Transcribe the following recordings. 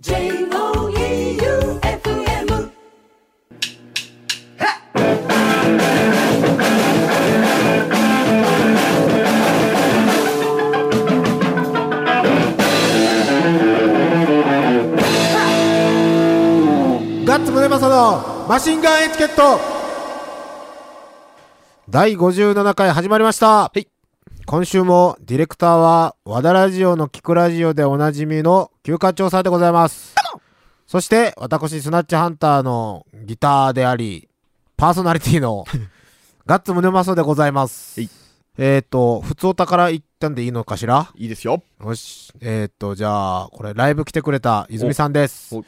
J-O-E-U-F-M ガッツムネマソのマシンガンエチケット。第57回始まりました、今週もディレクターは和田ラジオのキクラジオでおなじみの休暇調査でございます。そして私スナッチハンターのギターでありパーソナリティのガッツムネマソでございます。はい。えっ、ー、と普通お宝行ったんでいいのかしら？いいですよ。よし。えっ、ー、とじゃあこれライブ来てくれた泉さんです。おお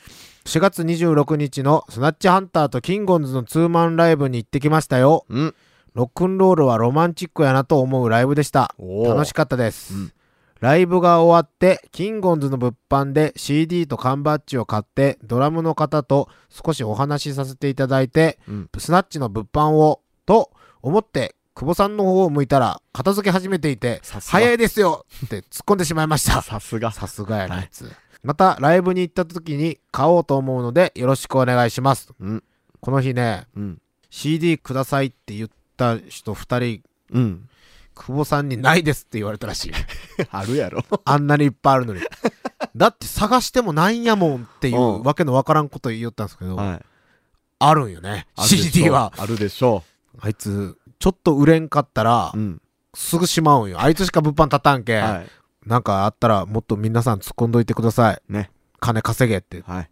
4月26日のスナッチハンターとキンゴンズのツーマンライブに行ってきましたよ。うん。ロックンロールはロマンチックやなと思うライブでした。楽しかったです、うん。ライブが終わってキンゴンズの物販で CD と缶バッジを買ってドラムの方と少しお話しさせていただいてうん。スナッチの物販をと思って久保さんの方を向いたら片付け始めていて早いですよって突っ込んでしまいました。さすが。さすがやなはいあい。つ、またライブに行った時に買おうと思うのでよろしくお願いします。うん。この日ねうん。CD くださいって言った人2人うん。久保さんにないですって言われたらしい あるやろ。あんなにいっぱいあるのに だって探してもないんやもんっていううんわけのわからんこと言ったんですけど、はい。あるんよね CD は。あるでしょあいつちょっと売れんかったらう。うん。すぐしまうんよあいつしか物販立たんけ、はなんかあったらもっと皆さん突っ込んどいてくださいい。ね。金稼げってはい。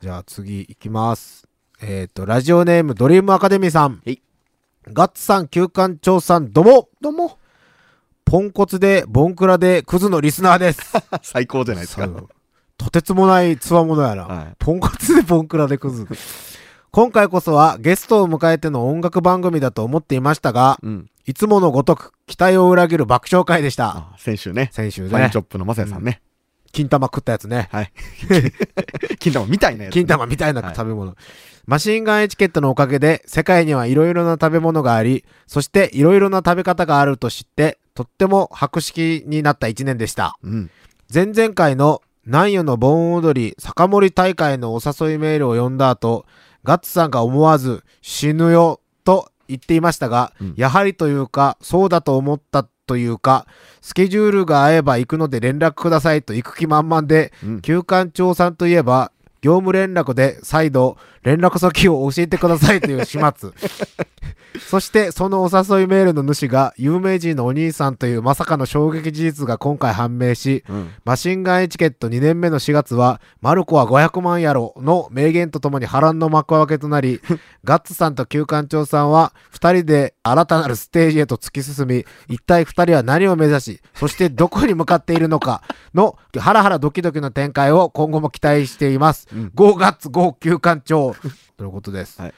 じゃあ次行きます。えっ、と、ラジオネームドリームアカデミーさん。はいガッツさん、旧館長さん、どうもどうも。ポンコツで、ボンクラで、クズのリスナーです。最高じゃないですか。とてつもないつわものやな。はいポンコツで、ボンクラで、クズ。今回こそはゲストを迎えての音楽番組だと思っていましたが、うん。いつものごとく期待を裏切る爆笑会でした。あ、先週ね。先週ねファインチョッ。プのマサヤさんね。金玉食ったやつね。はい。金玉みたいなやつ。金玉みたいなはい食べ物、マシンガンエチケットのおかげで世界にはいろいろな食べ物がありそしていろいろな食べ方があると知ってとっても博識になった一年でしたうん。前々回の南予の盆踊り酒盛り大会のお誘いメールを読んだ後ガッツさんが思わず死ぬよと言っていましたが、うんやはりというかそうだと思ったというかスケジュールが合えば行くので連絡くださいと行く気満々でうん。旧館長さんといえば、業務連絡で再度連絡先を教えてくださいという始末。そしてそのお誘いメールの主が有名人のお兄さんというまさかの衝撃事実が今回判明し、うん。マシンガンエチケット2年目の4月は、マルコは500万やろの名言とともに波乱の幕開けとなり、ガッツさんと旧館長さんは2人で新たなるステージへと突き進み、一体2人は何を目指し、そしてどこに向かっているのかのハラハラドキドキの展開を今後も期待しています。うん GO ガッツ GO 旧館長 ということです。はい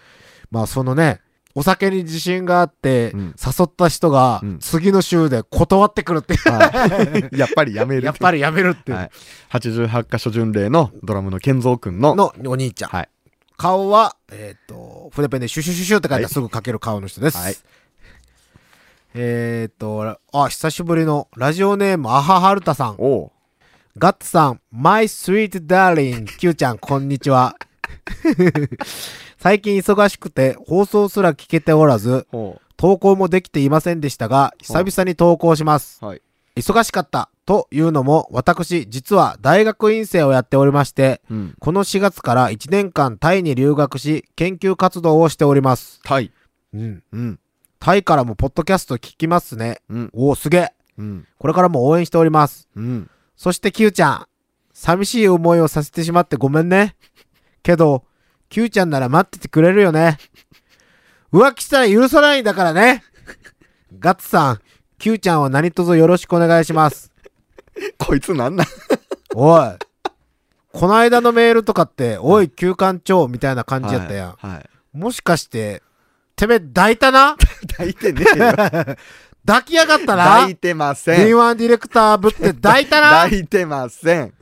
まあそのね、お酒に自信があって、うん誘った人がうん次の週で断ってくるっていう、はい やっぱりやめる。やっぱりやめるっていう。はい。88箇所巡礼のドラムの健三くんの。のお兄ちゃん。はい。顔は、えっ、と、筆ペンでシュシュシュシュって書いたはいらすぐ書ける顔の人です。はいえっ、と、あ、久しぶりのラジオネーム、アハハルタさん。おう。ガッツさん、 my sweet darling、キューちゃん、こんにちは。最近忙しくて放送すら聞けておらず、お投稿もできていませんでしたが、久々に投稿します。う。はい。忙しかったというのも、私、実は大学院生をやっておりまして、うん。この4月から1年間タイに留学し、研究活動をしております。タイ。うん。うん。タイからもポッドキャスト聞きますね。うん。おお、すげえ。うん。これからも応援しております。うん。そして、キューちゃん。寂しい思いをさせてしまってごめんね。けど、キューちゃんなら待っててくれるよね。浮気したら許さないんだからね。ガッツさん、キューちゃんは何卒よろしくお願いします。こいつなんなん？おい。この間のメールとかって、おい、休館長みたいな感じやったやん。はい。はい。もしかして、てめえ抱いたな？抱いてねえよ。抱きやがったな抱いてません。D1 ディレクターぶって抱いたな抱いてません。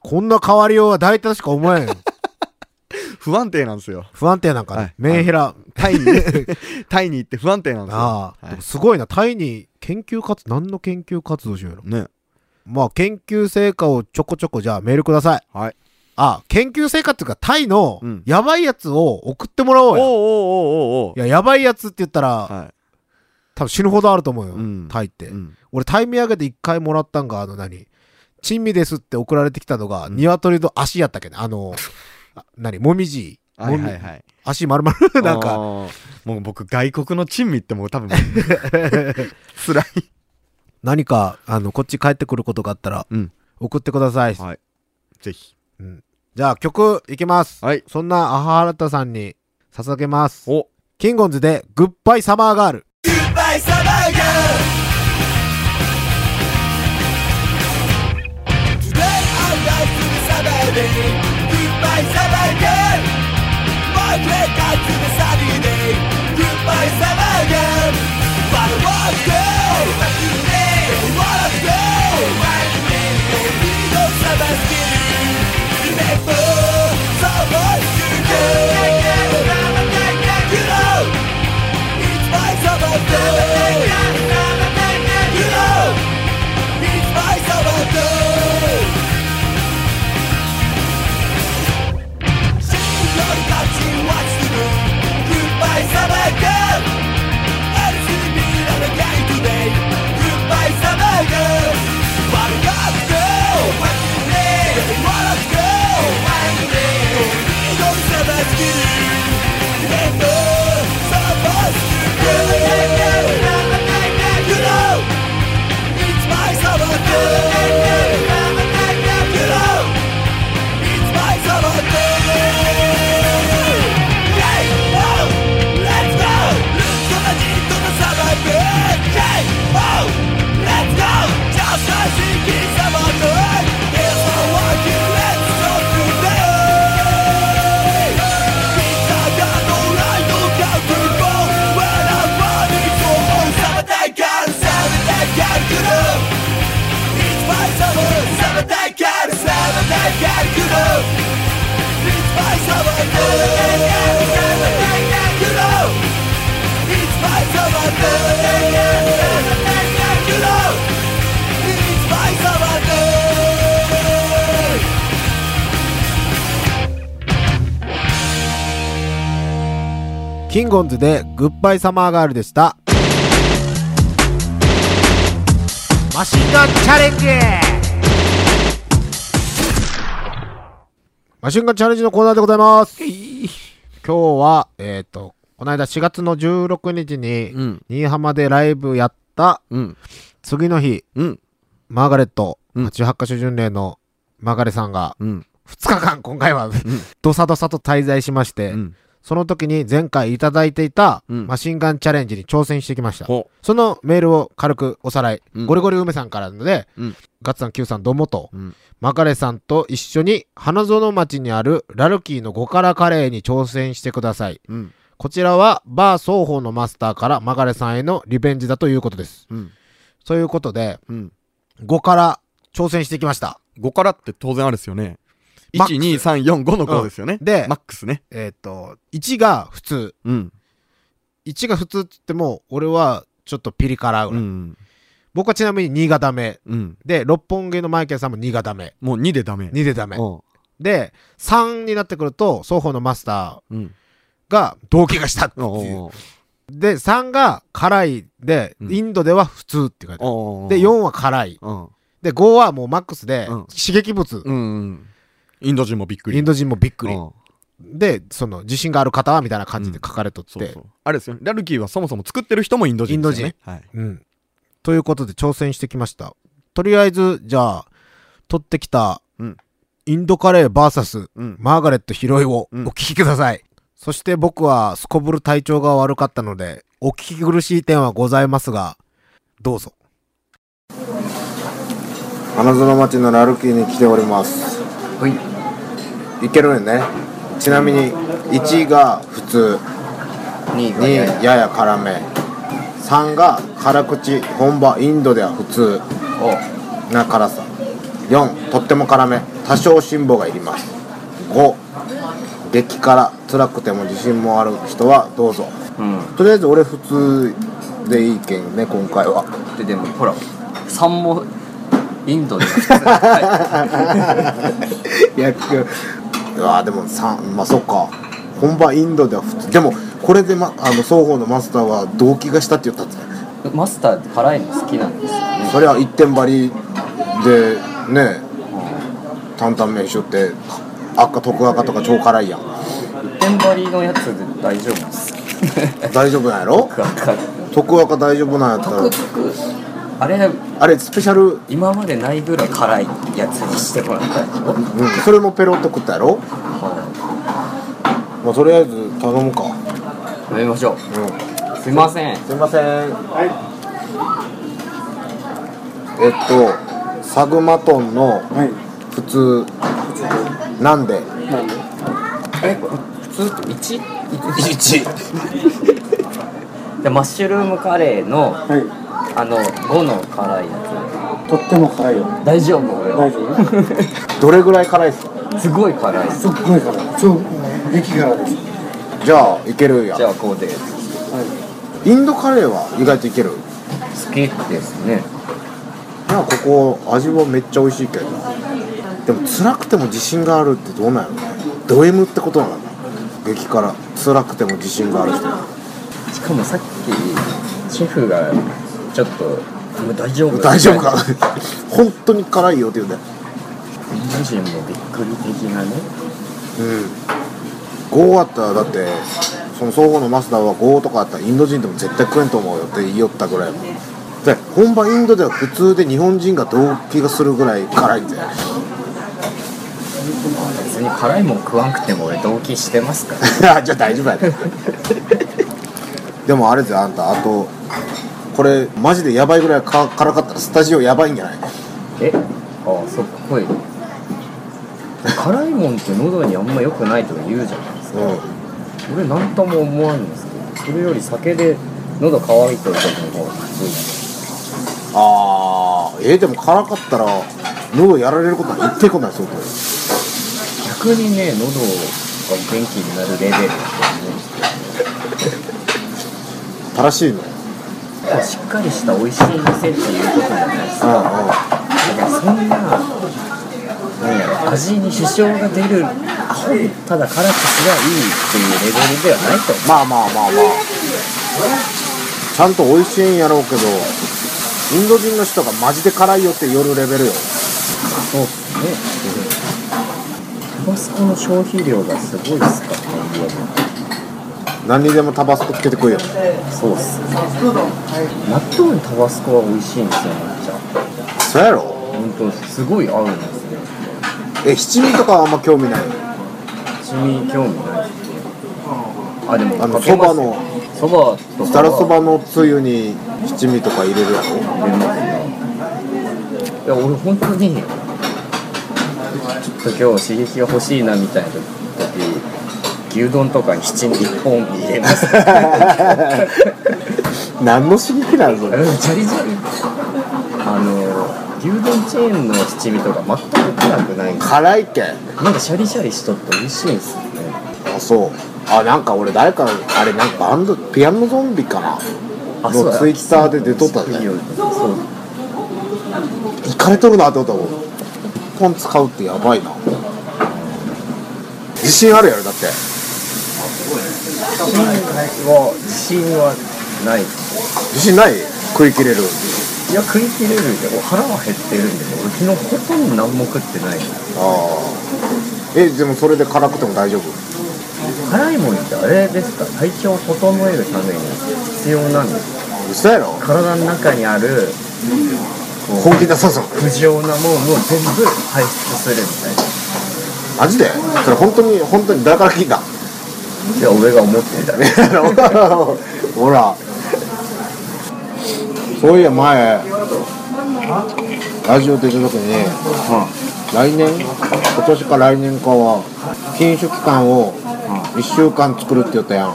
こんな変わりようは抱いたとしか思えん。不安定なんですよ。不安定なんかね。はいメンヘラ。タイに、タイに行って不安定なんですよ。ああ、はいでもすごいな。タイに研究活、何の研究活動しようやろ。ね。まあ、研究成果をちょこちょこじゃあメールください。はい。あ、研究成果っていうか、タイのうんやばいやつを送ってもらおおううよ。おうおうおうおういや、やばいやつって言ったら、は多分死ぬほどあると思うよ。うんタイって。い。うん俺、タイ土産で一回もらったんが、あの何？珍味ですって送られてきたのが、うん鶏の足やったっけね。あの、あ 何？もみじ。はいはいはい。足丸々？なんか、もう僕、外国の珍味ってもう多分、辛い。何か、あの、こっち帰ってくることがあったら、うん。送ってください。はい。ぜひ。じゃあ、曲いきます。はい。そんなアハラタさんに捧げます。お、キンゴンズで、グッバイサマーガール。Kaysa Burger. Today I ゴンズで、グッバイサマーガールでした。マシンガンチャレンジマシンガンチャレンジのコーナーでございます。今日は、えっ、と、この間4月の16日に、うん。新居浜でライブやったうん。次の日、うん。マーガレット、うん88カ所巡礼のマーガレさんが、うん。2日間今回は、ドサドサと滞在しまして、うん。その時に前回いただいていたうんマシンガンチャレンジに挑戦してきました。ほそのメールを軽くおさらい。うんゴリゴリ梅さんからなので、うんガッツさん、キューさん、どうもと、う。うん。マカレさんと一緒に花園町にあるラルキーの5辛カレーに挑戦してください。うん。こちらはバー双方のマスターからマカレさんへのリベンジだということです。うん。そういうことで、うん。5辛挑戦してきました。5からって当然あるですよね。マックス1、2、3、4、5の5ですよね。でマックスね。えっ、と、1が普通。うん。1が普通って言っても、俺はちょっとピリ辛ぐらい。うん。僕はちなみに2がダメ。うん。で、六本木のマイケルさんも2がダメ。もう2でダメ。2でダメ。うん。で、3になってくると、双方のマスタうん。ーが同期がしたっていう。おで、3が辛いで、うんインドでは普通って書いてある。おで、4は辛い。うん。で、5はもうマックスで、うん刺激物。うん。インド人もびっくり。インド人もびっくり。うんで、その、自信がある方はみたいな感じで書かれとって。そうそう。あれですよね。ラルキーはそもそも作ってる人もインド人ですよね。はい。うん。ということで挑戦してきました。とりあえず、じゃあ、取ってきた、うんインドカレーバーサス、うん。マーガレット拾いをおうん聞きください。そして僕はすこぶる体調が悪かったので、お聞き苦しい点はございますが、どうぞ。花園町のラルキーに来ております。はい。いけるよね。ちなみに、1が普通、2やや辛め、3が辛口、本場インドでは普通な辛さ。4、とっても辛め、多少辛抱がいります。5、激辛、辛くても自信もある人はどうぞ。うんとりあえず俺普通でいいけんね、今回は。ででもほら3もインドで。はいやうわでもさまあそっか。本場インドでは普通でもこれで、ま、あの双方のマスターは動機がしたって言ったんですねマスターって辛いの好きなんですよね。それは一点張りでね担々麺しょって赤徳赤とか超辛いやん。一点張りのやつで大丈夫です。大丈夫なんやろ？徳赤大丈夫なんやったら。あれあれスペシャル、うん、今までないぐらい辛いやつにしてもらったでしょ、それもペロッと食ったやろ？まあとりあえず頼むか。飲みましょう。うん。すいません。すいません。はい。えっとサグマトンのはい。普通なんで？なんで？え普通って1 1でマッシュルームカレーのはいあの5の辛いやとっても辛いよ。つ大丈夫？俺は大丈夫。どれぐらい辛いっすか？すごい辛い。すっごい辛い。超激辛です。じゃあいけるや。んじゃあこうで。インドカレーは意外といける？好きですね。いやここ味はめっちゃ美味しいけど。なでも辛くても自信があるってどうなんやろね。ド M ってことなの激辛。辛くても自信がある人。しかもさっきシェフがちょっと「もう大丈夫？大丈夫か？本当に辛いよって言うんだよインド人もびっくり的なね。うん。5あったらだってその双方のマスターは5とかあったらインド人でも絶対食えんと思うよって言いよったぐらい。もで本場インドでは普通で日本人が動悸がするぐらい辛いんだよ別に辛いもん食わんくても俺同期してますから。あ じゃあ大丈夫やで。でもあれぜあんたあとこれマジでやばいぐらいか辛かったらスタジオやばいんじゃない？え？ああそっかい。辛いもんって喉にあんま良くないとか言うじゃないですか。う俺なんとも思わんんですけど。それより酒で喉乾いてる時の方がきついんあーえー、でも辛かったら喉やられることは一定ことないそうこ逆にね喉が元気になるレベルだと思うんですけれ正しいの？どしっかりした美味しい店っていうことじゃないですかうんうんだからそんななんやろ味に支障が出るただ辛くすりゃいいっていうレベルではないと。思うまあまあまあまあ。ちゃんと美味しいんやろうけどインド人の人がマジで辛いよって夜レベルよ。そうっすねタバスコの消費量がすごいっすからね家で。何にでもタバスコつけてくいよ。そうっすね。納豆にタバスコは美味しいんですよめっちゃ。そうやろ？本当す。ごい合うんですね。え七味とかはあんま興味ない？七味興味ないあでもあのそばのそばとかざるそばのつゆに七味とか入れるやろ？入れますねいや俺本当にちょっと今日刺激が欲しいなみたいな時牛丼とかに七味一本入れます。何の刺激なのそれ？うんジャリジャリ。あの牛丼チェーンの七味とか全く辛くない。辛いっけなんかシャリシャリしとって美味しいんですよね。あそう。あなんか俺誰かあれなんかバンドピアノゾンビかな？あのツイッターで出とったね。そう。いかれとるなって思ったもん。一本使うってやばいな。自信あるやろだっては自信はない。自信ない？食い切れる。いや食い切れるけど腹は減ってるんで俺昨日ほとんど何も食ってない。ああえでもそれで辛くても大丈夫？辛いもんってあれですか？体調を整えるために必要なんですか嘘やろ？体の中にある本気出さそう不浄なものを全部排出するみたいな。マジで？それ本当に本当に誰から聞いたいや俺が思ってたね ほら。そういや前ラジオ出た時に来年今年か来年かは禁酒期間を1週間作るって言ったやん。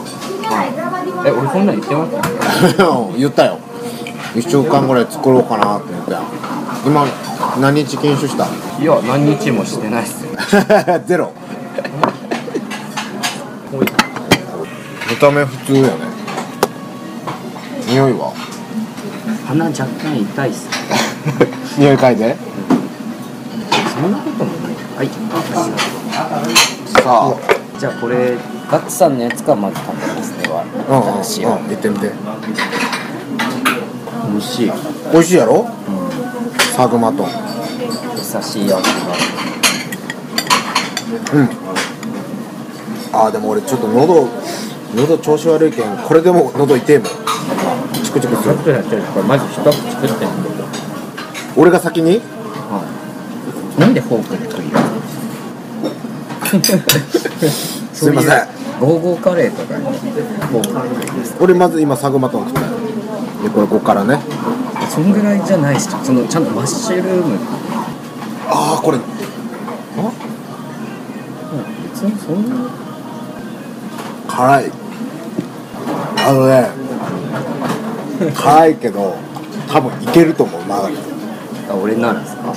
え俺そんなん言ってました？言ったよ。1週間ぐらい作ろうかなって言ったやん。今何日禁酒した？いや何日もしてないっすよ。ゼロ見た目普通やね。匂いは？鼻若干痛いっす 匂い嗅いで。そんなこともない。はい。さあ。じゃあこれガッツさんのやつからまず食べますではうんうんうん。言ってみて。美味しい。美味しいやろ？サグマトン優しい味が。うんあーでも俺ちょっと喉喉調子悪いけんこれでも喉痛えもん。チクチクする。ちょっこれまず一口食ってみて俺が先に？はい。なんでフォークで食いよ すいません。ゴーゴーカレーとかに。フォークで食います俺まず今サグマトン食ったよ。でこれここからね。そんぐらいじゃないしそのちゃんとマッシュルーム。ああこれ。別にそんな辛い。あのね辛いけど多分いけると思うまだ。あ俺ならですか？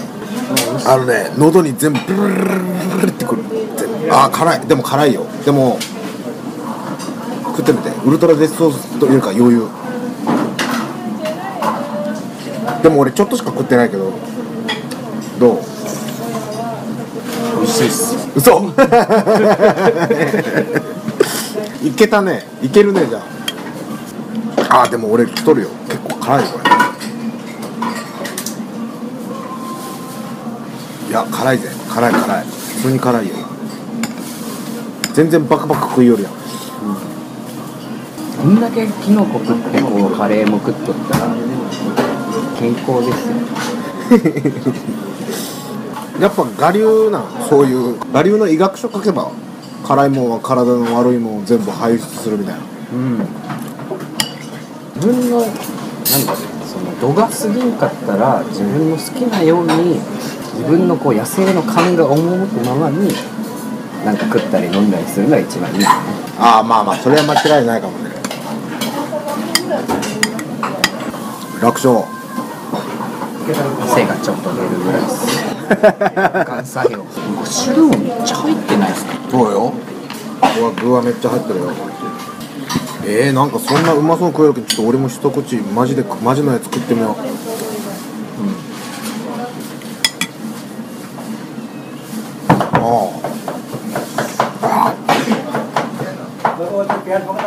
あのね喉に全部ブルルルルルルってくるあー辛いでも辛いよでも食ってみてウルトラデスソースというか余裕でも俺ちょっとしか食ってないけどどう美味しいっす嘘いけたね。いけるねじゃあ。あーでも俺太るよ。結構辛いこれ。いや辛いぜ。辛い辛い。普通に辛いよ。全然バクバク食いよるやん。こんだけキノコ食ってこうカレーも食っとったら健康ですよ。やっぱ我流なんそういう。我流の医学書書けば辛いもんは体の悪いもんを全部排出するみたいな。うん自分のなんだその度が過ぎんかったら自分の好きなように自分のこう野生の勘が赴くままになんか食ったり飲んだりするのが一番いい。よねああまあまあそれは間違いないかもね。楽勝。汗がちょっと出るぐらいです。関西よマッシュルームめっちゃ入ってないですか？そうよ。うわ具はめっちゃ入ってるよ。えー、なんかそんなうまそう食えるけどちょっと俺も一口マジでマジのやつ食ってみよう。あ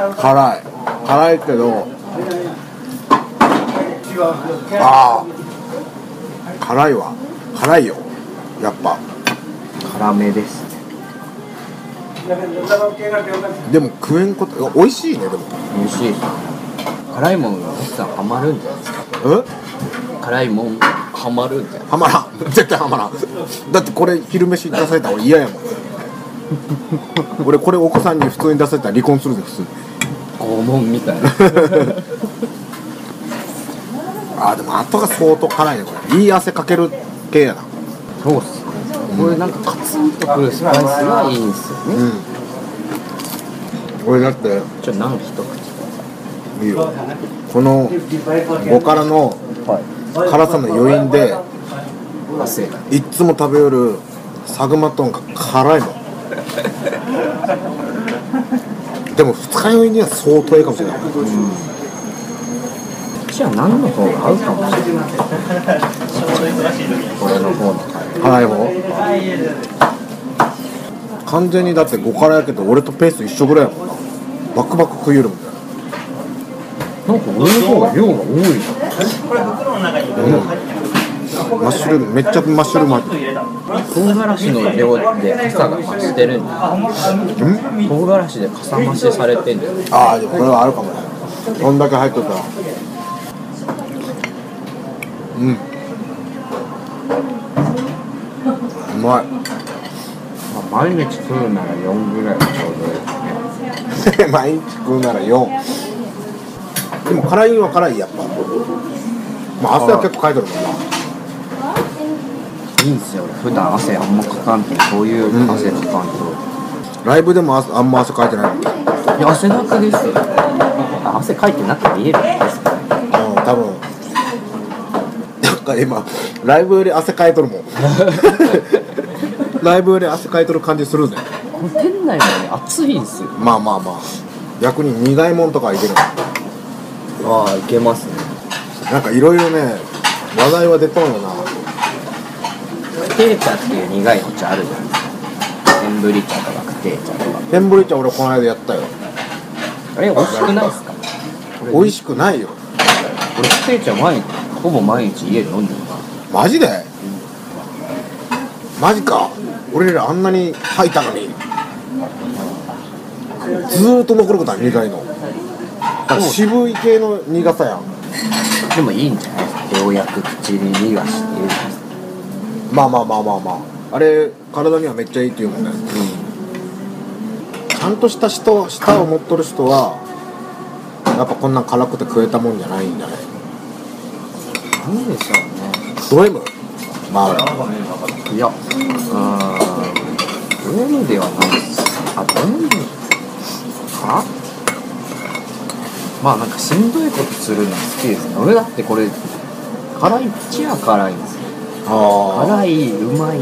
あ辛い。辛いけど。ああ辛いわ。辛いよ。やっぱ。辛めですね。でも食えんこと美味しいね。でも美味しい辛いものが奥さんハマるんじゃないですか？え？辛いもんハマるんじゃないはまらん。絶対はまらん。だってこれ昼飯出されたら俺嫌やもん。俺これお子さんに普通に出されたら離婚するぜ普通に。拷問みたいな。あーでも後が相当辛いねこれ。いい汗かける系やな。そうっすねこれなんかカツンとくるスパイスがいいんですよね、うん。俺だって。ちょ何一口？いいよ。この5からのはい辛さの余韻でいっつも食べよるサグマトンが辛いもん でも二日酔いには相当いいかもしれない。じゃあ何の方が合うかもしれない。これの方の辛い方？完全にだって5辛やけど俺とペース一緒ぐらいやもんな。バクバク食いよるもんね。なんか俺の方が量が多いマッシュルームめっちゃマッシュルーム入ってるな唐辛子の量でかさが増してるんだ唐辛子でかさ増しされてんだよああでもこれはあるかもねこんだけ入っとったらうんうまい。まあ、毎日食うなら4ぐらいがちょうどいい 毎日食うなら4でも辛いのは辛いやっぱ。まあ汗は結構かいてるもんな。いいんすよ。俺普段汗あんまかかんけんこういう汗かかんと、ライブでも汗あんま汗かいてないいや汗だくです汗かいてなく見えるんですかうん多分。なんか今ライブより汗かいとるもん ライブより汗かいとる感じするぜこの店内がね暑いんすよ。まあまあまあ。逆に苦いもんとかいける。ああいけますね。なんかいろいろね話題は出とんよな。テー茶っていう苦いお茶あるじゃないですか天ぶり茶とかクテー茶とか。天ぶり茶俺この間やったよ。あれ美味しくないですか？美味しくないよ。俺クテー茶毎日ほぼ毎日家で飲んでるな。マジで？マジか俺らあんなに吐いたのにずーっと残ることは苦いの。だから渋い系の苦さやん。でもいいんじゃない？ですかようやく口に逃がして。いるじゃないですかまあまあまあまあまあ。あれ体にはめっちゃいいって言うもんね。ちゃんとした人舌を持っとる人はやっぱこんなん辛くて食えたもんじゃないんじゃない？なんでしょうね。ド M まあいやうーんド M ではないですあド M かまあなんかしんどいことするの好きですね。俺だってこれ辛い口は辛いんですよ。あ辛いうまい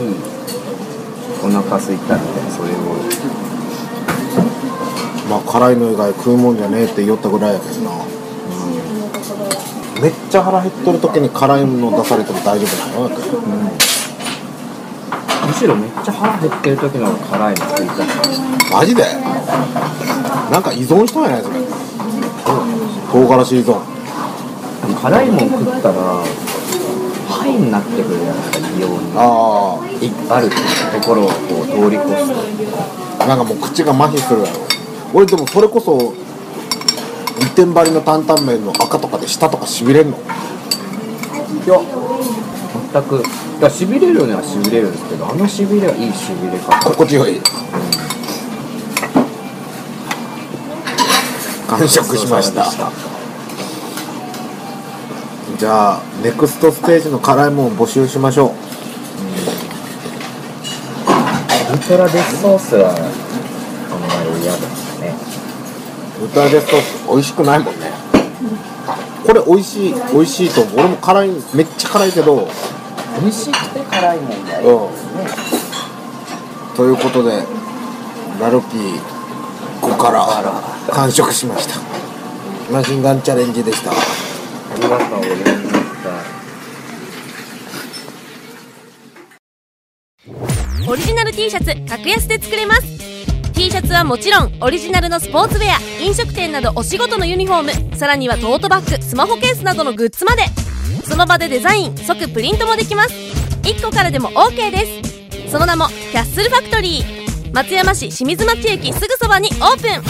お腹空いたみたいなそれをまあ辛いの以外食うもんじゃねえって言ったぐらいやけどなめっちゃ腹減っとる時に辛いもの出されても大丈夫なの？やけどむしろめっちゃ腹減ってる時の方が辛いの食いたい。マジで？なんか依存したんやないそれ。唐辛子依存。辛いもん食ったらハイになってくるじゃないですか異様に。あいあるところをこう通り越すと。あなんかもう口が麻痺するやろ。俺でもそれこそ一点張りの担々麺の赤とかで舌とかしびれんの？いや全く。だしびれるのはしびれるんですけどあのしびれはいいしびれ方。心地よい。完食しました。じゃあネクストステージの辛いもんを募集しましょう。ウルトラデスソースはあんまり嫌ですねウルトラデスソース美味しくないもんね。これ美味しい美味しいと思う。俺も辛いめっちゃ辛いけど。美味しくて辛いもんがいいうん。ですねということでラルキー5から完食しました。マシンガンチャレンジでした。ありがとうございました。オリジナル T シャツ格安で作れます T シャツはもちろんオリジナルのスポーツウェア飲食店などお仕事のユニフォームさらにはトートバッグスマホケースなどのグッズまで。その場でデザイン即プリントもできます。1個からでも OK です。その名もキャッスルファクトリー。松山市清水町駅すぐそばにオープン。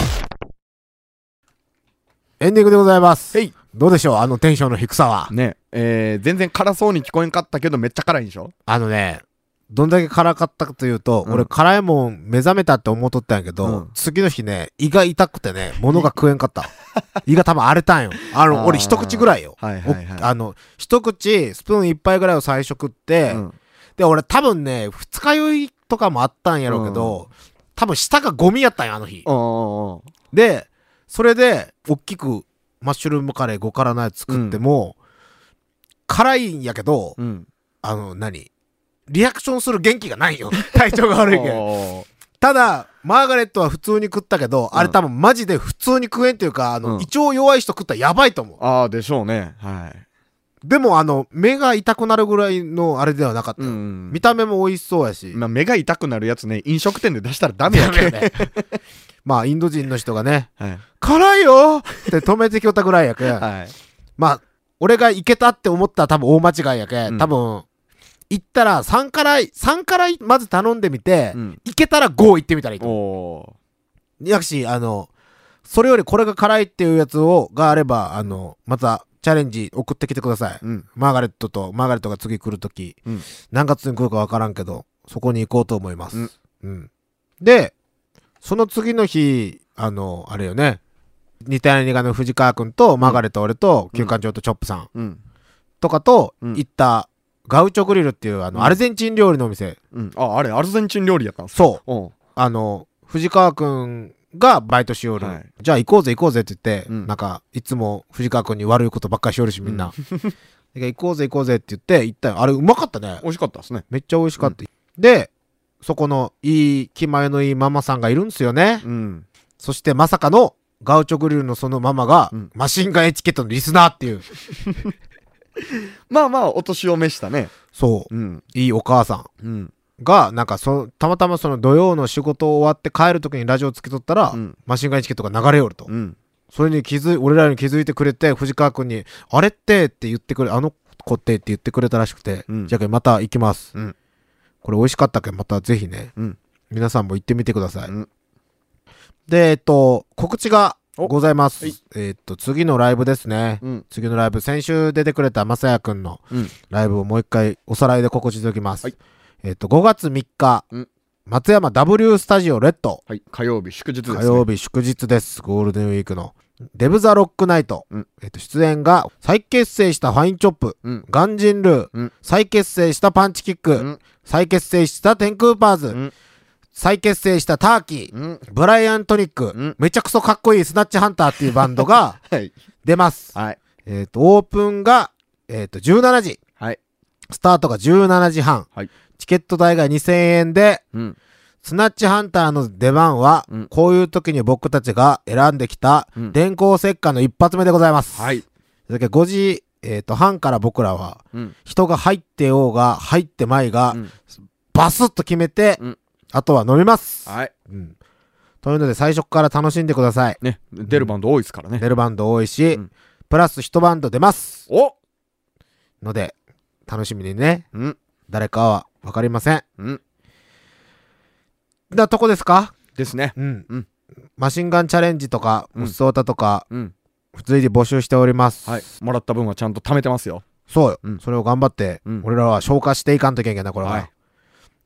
エンディングでございます。へい。どうでしょう？あのテンションの低さは。ねえー、全然辛そうに聞こえんかったけどめっちゃ辛いんでしょ？あのねどんだけ辛かったかというと、うん。俺辛いもん目覚めたって思っとったんやけど、うん。次の日ね胃が痛くてね物が食えんかった。胃が多分荒れたんよ。あのあー。俺一口ぐらいよ、はいはいはい。おあの一口スプーン一杯ぐらいを最初食って、うん。で俺多分ね二日酔いとかもあったんやろうけど、多分舌がゴミやったんよあの日、おーおーおーでそれで大きくマッシュルームカレー5辛のやつ作っても、辛いんやけど、うん。あの何？リアクションする元気がないよ。体調が悪いけん。おー。ただマーガレットは普通に食ったけど、あれうん多分マジで普通に食えんっていうかあの、うん。胃腸弱い人食ったらやばいと思う。ああでしょうね。はい。でもあの目が痛くなるぐらいのあれではなかったよ、うん見た目も美味しそうやし、まあ、目が痛くなるやつね。飲食店で出したらダメやけん。ね。まあインド人の人がねはい。辛いよ！って止めてきよったぐらいやけん、はい。まあ俺がいけたって思ったら多分大間違いやけん、うん。多分行ったら3辛い3辛いまず頼んでみて、うん。いけたら5行ってみたらいいとやし、あの、それよりこれが辛いっていうやつを、があれば、あの、またチャレンジ送ってきてください。ーうん。マーガレットと、マーガレットが次来るとき、うん。何月に来るかわからんけど、そこに行こうと思います。うん。うん。で、その次の日、あの、あれよね、似たようの藤川くんと、マーガレット俺と、旧館長とチョップさんうん。とかとうん。行った、ガウチョグリルっていう、あの、うんアルゼンチン料理のお店。うんああれアルゼンチン料理やったんそう。おうあの、藤川くんがバイトしよる。はいじゃあ行こうぜ行こうぜって言って、うんなんか、いつも藤川くんに悪いことばっかりしよるし、みんな。だから行こうぜ行こうぜって言って、行ったよ。あれ、うまかったね美。味しかったですねめっちゃ美味しかった。で、そこのいい、気前のいいママさんがいるんですよね。うんそしてまさかの、ガウチョグリルのそのママが、うんマシンガンエチケットのリスナーっていう。まあまあ、お年を召したね。そう。うん。いいお母さん。うん。が、なんかそ、たまたまその土曜の仕事終わって帰るときにラジオつけとったら、うんマシンガンチケットが流れよると。うん。それに気づい、俺らに気づいてくれて、藤川くんに、あれってって言ってくれ、あの子ってって言ってくれたらしくて、うんじゃあまた行きます。うんこれ美味しかったけ？ど、またぜひね、うん皆さんも行ってみてください。うんで、えっと、告知がおございます。はいえっと、次のライブですね。うん。次のライブ、先週出てくれたまさやくんのうん。ライブをもう一回おさらいで告知しておきます。はいえっと、5月3日、うん松山 W スタジオレッド。はい。火曜日、祝日です、ね。火曜日祝日です。ゴールデンウィークの。デブ・ザ・ロック・ナイト。うんえっと、出演が、再結成したファインチョップ、うん。ガンジンルー、うん再結成したパンチキック、うん再結成したテンクーパーズ、うん再結成したターキー、うん。ブライアントニック、うんめちゃくそかっこいいスナッチハンターっていうバンドがはい。出ます。はい。えっと、オープンが、えっと、17時。はい。スタートが17時半。はいチケット代が2000円で、うん。スナッチハンターの出番は、うんこういう時に僕たちが選んできたうん、電光石火の一発目でございます。はい。だけど5時、えっ、と、半から僕らは、うん。人が入ってようが、入ってまいが、うんバスッと決めて、うんあとは飲みます。はい。うん。というので、最初から楽しんでください。ね。出るバンド多いですからね。出るバンド多いし、うんプラス一バンド出ます。おので、楽しみにね、うん。誰かはわかりません。うん。なとこですか？ですね。うん。うんマシンガンチャレンジとか、うんうっそうたとか、うん。普通に募集しております。はい。もらった分はちゃんと貯めてますよ。そうよ、うんそれを頑張って、うん俺らは消化していかんといけんけんな、これは。はい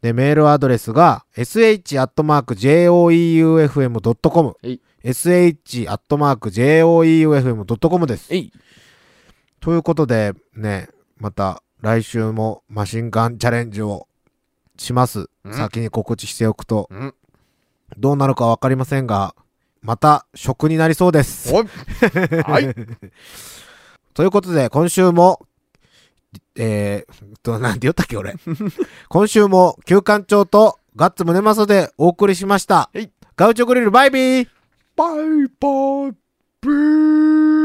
で、メールアドレスが、sh.joeufm.com sh.joeufm.com です。ということで、ね、また来週もマシンガンチャレンジをします。うん先に告知しておくと、うん。どうなるかわかりませんが、また食になりそうです。はい。ということで、今週も、えー、と、なんて言ったっけ、俺。今週も、旧館長とガッツムネマソでお送りしましたはい。ガウチョグリルバイビーバイバイ。ブー